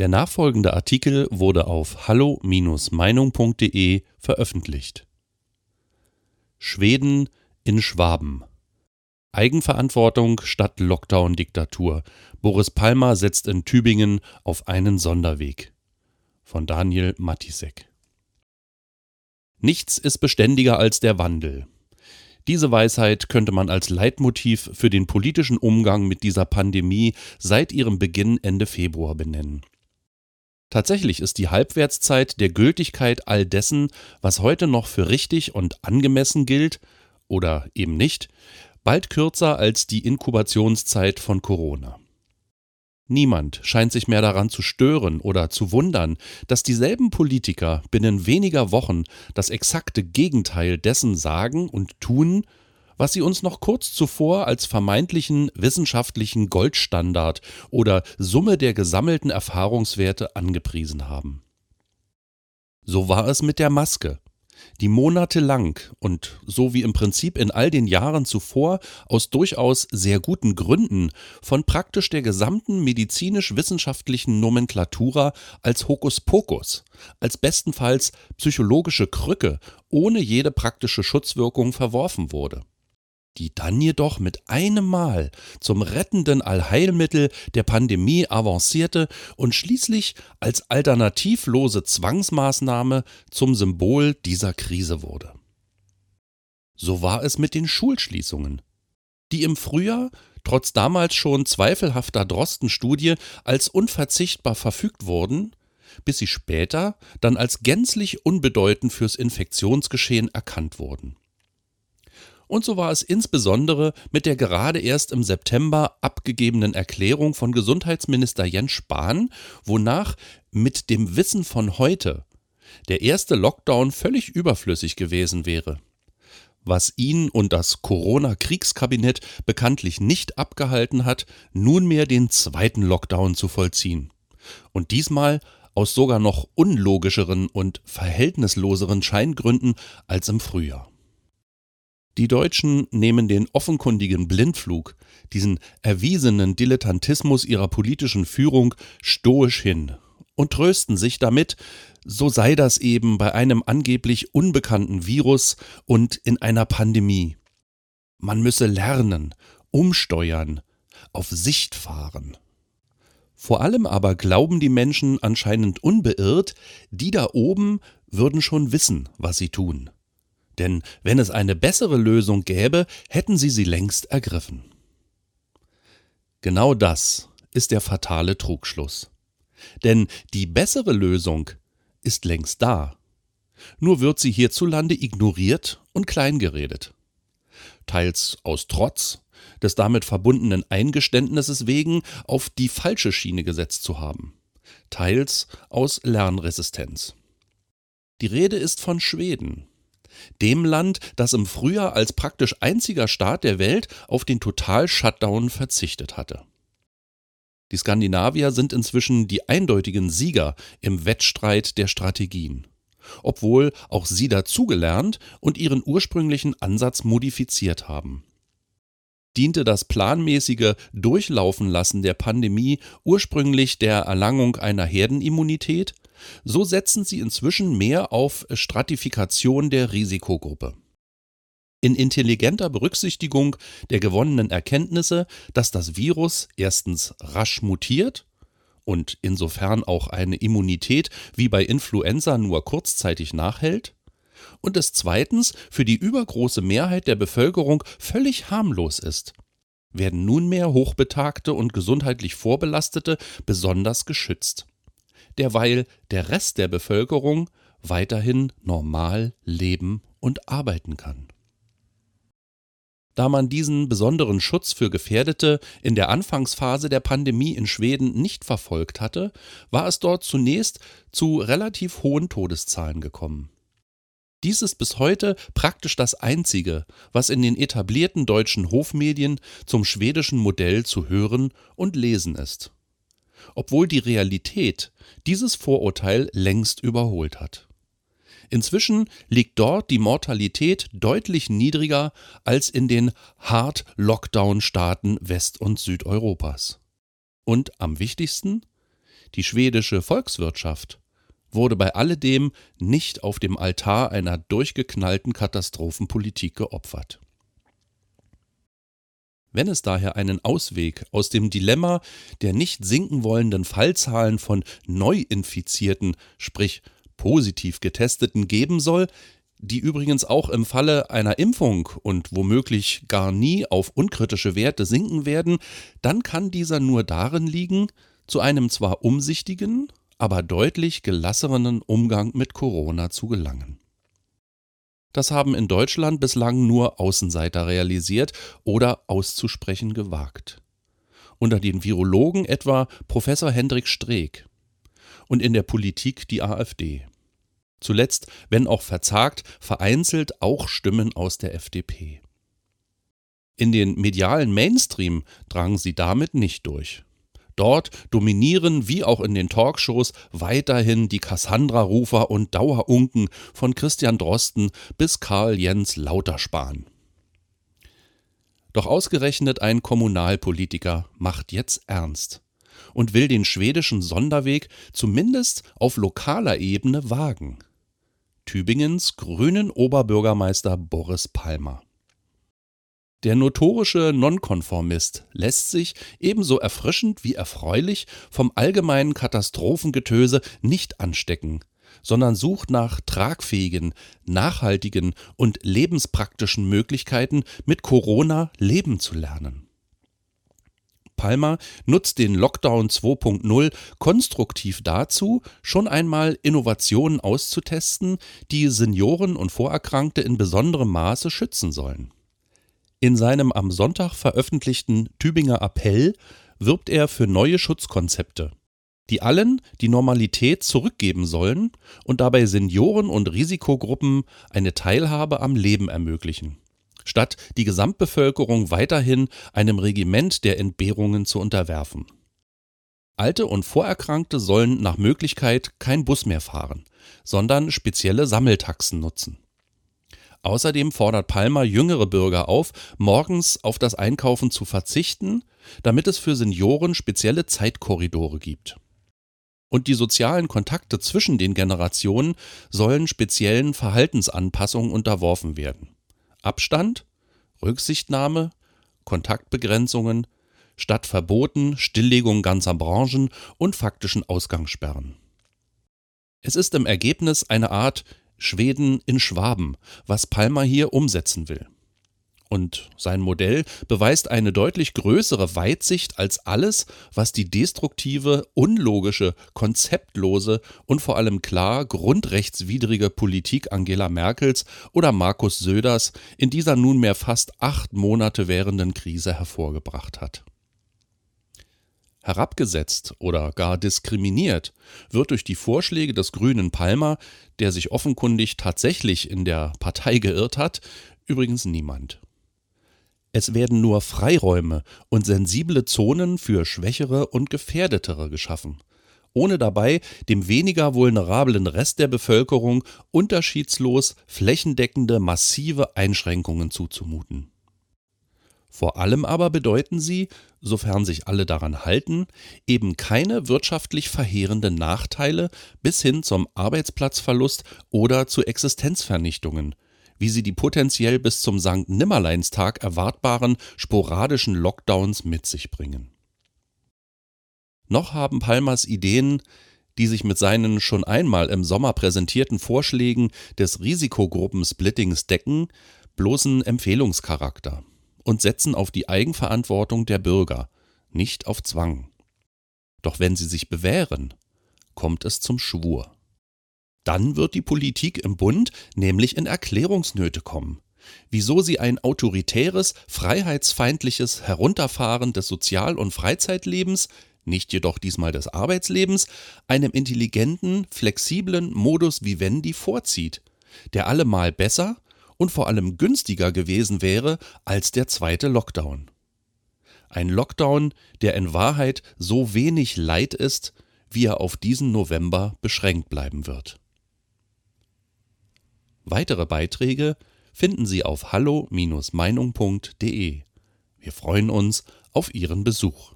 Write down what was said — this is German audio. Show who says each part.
Speaker 1: Der nachfolgende Artikel wurde auf hallo-meinung.de veröffentlicht. Schweden in Schwaben. Eigenverantwortung statt Lockdown-Diktatur. Boris Palmer setzt in Tübingen auf einen Sonderweg. Von Daniel Matisek. Nichts ist beständiger als der Wandel. Diese Weisheit könnte man als Leitmotiv für den politischen Umgang mit dieser Pandemie seit ihrem Beginn Ende Februar benennen. Tatsächlich ist die Halbwertszeit der Gültigkeit all dessen, was heute noch für richtig und angemessen gilt oder eben nicht, bald kürzer als die Inkubationszeit von Corona. Niemand scheint sich mehr daran zu stören oder zu wundern, dass dieselben Politiker binnen weniger Wochen das exakte Gegenteil dessen sagen und tun, was sie uns noch kurz zuvor als vermeintlichen wissenschaftlichen Goldstandard oder Summe der gesammelten Erfahrungswerte angepriesen haben. So war es mit der Maske, die monatelang und so wie im Prinzip in all den Jahren zuvor aus durchaus sehr guten Gründen von praktisch der gesamten medizinisch-wissenschaftlichen Nomenklatura als Hokuspokus, als bestenfalls psychologische Krücke ohne jede praktische Schutzwirkung verworfen wurde die dann jedoch mit einem Mal zum rettenden Allheilmittel der Pandemie avancierte und schließlich als alternativlose Zwangsmaßnahme zum Symbol dieser Krise wurde. So war es mit den Schulschließungen, die im Frühjahr trotz damals schon zweifelhafter Drosten-Studie als unverzichtbar verfügt wurden, bis sie später dann als gänzlich unbedeutend fürs Infektionsgeschehen erkannt wurden. Und so war es insbesondere mit der gerade erst im September abgegebenen Erklärung von Gesundheitsminister Jens Spahn, wonach mit dem Wissen von heute der erste Lockdown völlig überflüssig gewesen wäre. Was ihn und das Corona-Kriegskabinett bekanntlich nicht abgehalten hat, nunmehr den zweiten Lockdown zu vollziehen. Und diesmal aus sogar noch unlogischeren und verhältnisloseren Scheingründen als im Frühjahr. Die Deutschen nehmen den offenkundigen Blindflug, diesen erwiesenen Dilettantismus ihrer politischen Führung stoisch hin und trösten sich damit, so sei das eben bei einem angeblich unbekannten Virus und in einer Pandemie. Man müsse lernen, umsteuern, auf Sicht fahren. Vor allem aber glauben die Menschen anscheinend unbeirrt, die da oben würden schon wissen, was sie tun denn wenn es eine bessere Lösung gäbe, hätten sie sie längst ergriffen. Genau das ist der fatale Trugschluss. Denn die bessere Lösung ist längst da. Nur wird sie hierzulande ignoriert und kleingeredet. Teils aus Trotz, des damit verbundenen Eingeständnisses wegen, auf die falsche Schiene gesetzt zu haben. Teils aus Lernresistenz. Die Rede ist von Schweden, dem Land, das im Frühjahr als praktisch einziger Staat der Welt auf den Total-Shutdown verzichtet hatte. Die Skandinavier sind inzwischen die eindeutigen Sieger im Wettstreit der Strategien, obwohl auch sie dazugelernt und ihren ursprünglichen Ansatz modifiziert haben. Diente das planmäßige Durchlaufen lassen der Pandemie ursprünglich der Erlangung einer Herdenimmunität, so setzen sie inzwischen mehr auf Stratifikation der Risikogruppe. In intelligenter Berücksichtigung der gewonnenen Erkenntnisse, dass das Virus erstens rasch mutiert und insofern auch eine Immunität wie bei Influenza nur kurzzeitig nachhält, und es zweitens für die übergroße Mehrheit der Bevölkerung völlig harmlos ist, werden nunmehr Hochbetagte und gesundheitlich Vorbelastete besonders geschützt derweil der Rest der Bevölkerung weiterhin normal leben und arbeiten kann. Da man diesen besonderen Schutz für Gefährdete in der Anfangsphase der Pandemie in Schweden nicht verfolgt hatte, war es dort zunächst zu relativ hohen Todeszahlen gekommen. Dies ist bis heute praktisch das Einzige, was in den etablierten deutschen Hofmedien zum schwedischen Modell zu hören und lesen ist obwohl die Realität dieses Vorurteil längst überholt hat. Inzwischen liegt dort die Mortalität deutlich niedriger als in den Hard-Lockdown-Staaten West- und Südeuropas. Und am wichtigsten, Die schwedische Volkswirtschaft wurde bei alledem nicht auf dem Altar einer durchgeknallten Katastrophenpolitik geopfert. Wenn es daher einen Ausweg aus dem Dilemma der nicht sinken wollenden Fallzahlen von Neuinfizierten, sprich positiv Getesteten geben soll, die übrigens auch im Falle einer Impfung und womöglich gar nie auf unkritische Werte sinken werden, dann kann dieser nur darin liegen, zu einem zwar umsichtigen, aber deutlich gelasseren Umgang mit Corona zu gelangen. Das haben in Deutschland bislang nur Außenseiter realisiert oder auszusprechen gewagt. Unter den Virologen etwa Professor Hendrik Streeck und in der Politik die AfD. Zuletzt, wenn auch verzagt, vereinzelt auch Stimmen aus der FDP. In den medialen Mainstream drangen sie damit nicht durch. Dort dominieren wie auch in den Talkshows weiterhin die Cassandra-Rufer und Dauerunken von Christian Drosten bis Karl Jens Lauterspahn. Doch ausgerechnet ein Kommunalpolitiker macht jetzt ernst und will den schwedischen Sonderweg zumindest auf lokaler Ebene wagen. Tübingens grünen Oberbürgermeister Boris Palmer. Der notorische Nonkonformist lässt sich, ebenso erfrischend wie erfreulich, vom allgemeinen Katastrophengetöse nicht anstecken, sondern sucht nach tragfähigen, nachhaltigen und lebenspraktischen Möglichkeiten, mit Corona leben zu lernen. Palmer nutzt den Lockdown 2.0 konstruktiv dazu, schon einmal Innovationen auszutesten, die Senioren und Vorerkrankte in besonderem Maße schützen sollen. In seinem am Sonntag veröffentlichten Tübinger Appell wirbt er für neue Schutzkonzepte, die allen die Normalität zurückgeben sollen und dabei Senioren und Risikogruppen eine Teilhabe am Leben ermöglichen, statt die Gesamtbevölkerung weiterhin einem Regiment der Entbehrungen zu unterwerfen. Alte und Vorerkrankte sollen nach Möglichkeit kein Bus mehr fahren, sondern spezielle Sammeltaxen nutzen. Außerdem fordert Palmer jüngere Bürger auf, morgens auf das Einkaufen zu verzichten, damit es für Senioren spezielle Zeitkorridore gibt. Und die sozialen Kontakte zwischen den Generationen sollen speziellen Verhaltensanpassungen unterworfen werden. Abstand, Rücksichtnahme, Kontaktbegrenzungen, statt Verboten Stilllegung ganzer Branchen und faktischen Ausgangssperren. Es ist im Ergebnis eine Art Schweden in Schwaben, was Palmer hier umsetzen will. Und sein Modell beweist eine deutlich größere Weitsicht als alles, was die destruktive, unlogische, konzeptlose und vor allem klar grundrechtswidrige Politik Angela Merkels oder Markus Söders in dieser nunmehr fast acht Monate währenden Krise hervorgebracht hat. Herabgesetzt oder gar diskriminiert wird durch die Vorschläge des grünen Palmer, der sich offenkundig tatsächlich in der Partei geirrt hat, übrigens niemand. Es werden nur Freiräume und sensible Zonen für Schwächere und Gefährdetere geschaffen, ohne dabei dem weniger vulnerablen Rest der Bevölkerung unterschiedslos flächendeckende massive Einschränkungen zuzumuten. Vor allem aber bedeuten sie, sofern sich alle daran halten, eben keine wirtschaftlich verheerenden Nachteile bis hin zum Arbeitsplatzverlust oder zu Existenzvernichtungen, wie sie die potenziell bis zum Sankt Nimmerleinstag erwartbaren sporadischen Lockdowns mit sich bringen. Noch haben Palmers Ideen, die sich mit seinen schon einmal im Sommer präsentierten Vorschlägen des Risikogruppensplittings decken, bloßen Empfehlungscharakter und setzen auf die Eigenverantwortung der Bürger, nicht auf Zwang. Doch wenn sie sich bewähren, kommt es zum Schwur. Dann wird die Politik im Bund nämlich in Erklärungsnöte kommen. Wieso sie ein autoritäres, freiheitsfeindliches Herunterfahren des Sozial- und Freizeitlebens, nicht jedoch diesmal des Arbeitslebens, einem intelligenten, flexiblen Modus vivendi vorzieht, der allemal besser und vor allem günstiger gewesen wäre als der zweite Lockdown. Ein Lockdown, der in Wahrheit so wenig Leid ist, wie er auf diesen November beschränkt bleiben wird. Weitere Beiträge finden Sie auf hallo-meinung.de. Wir freuen uns auf Ihren Besuch.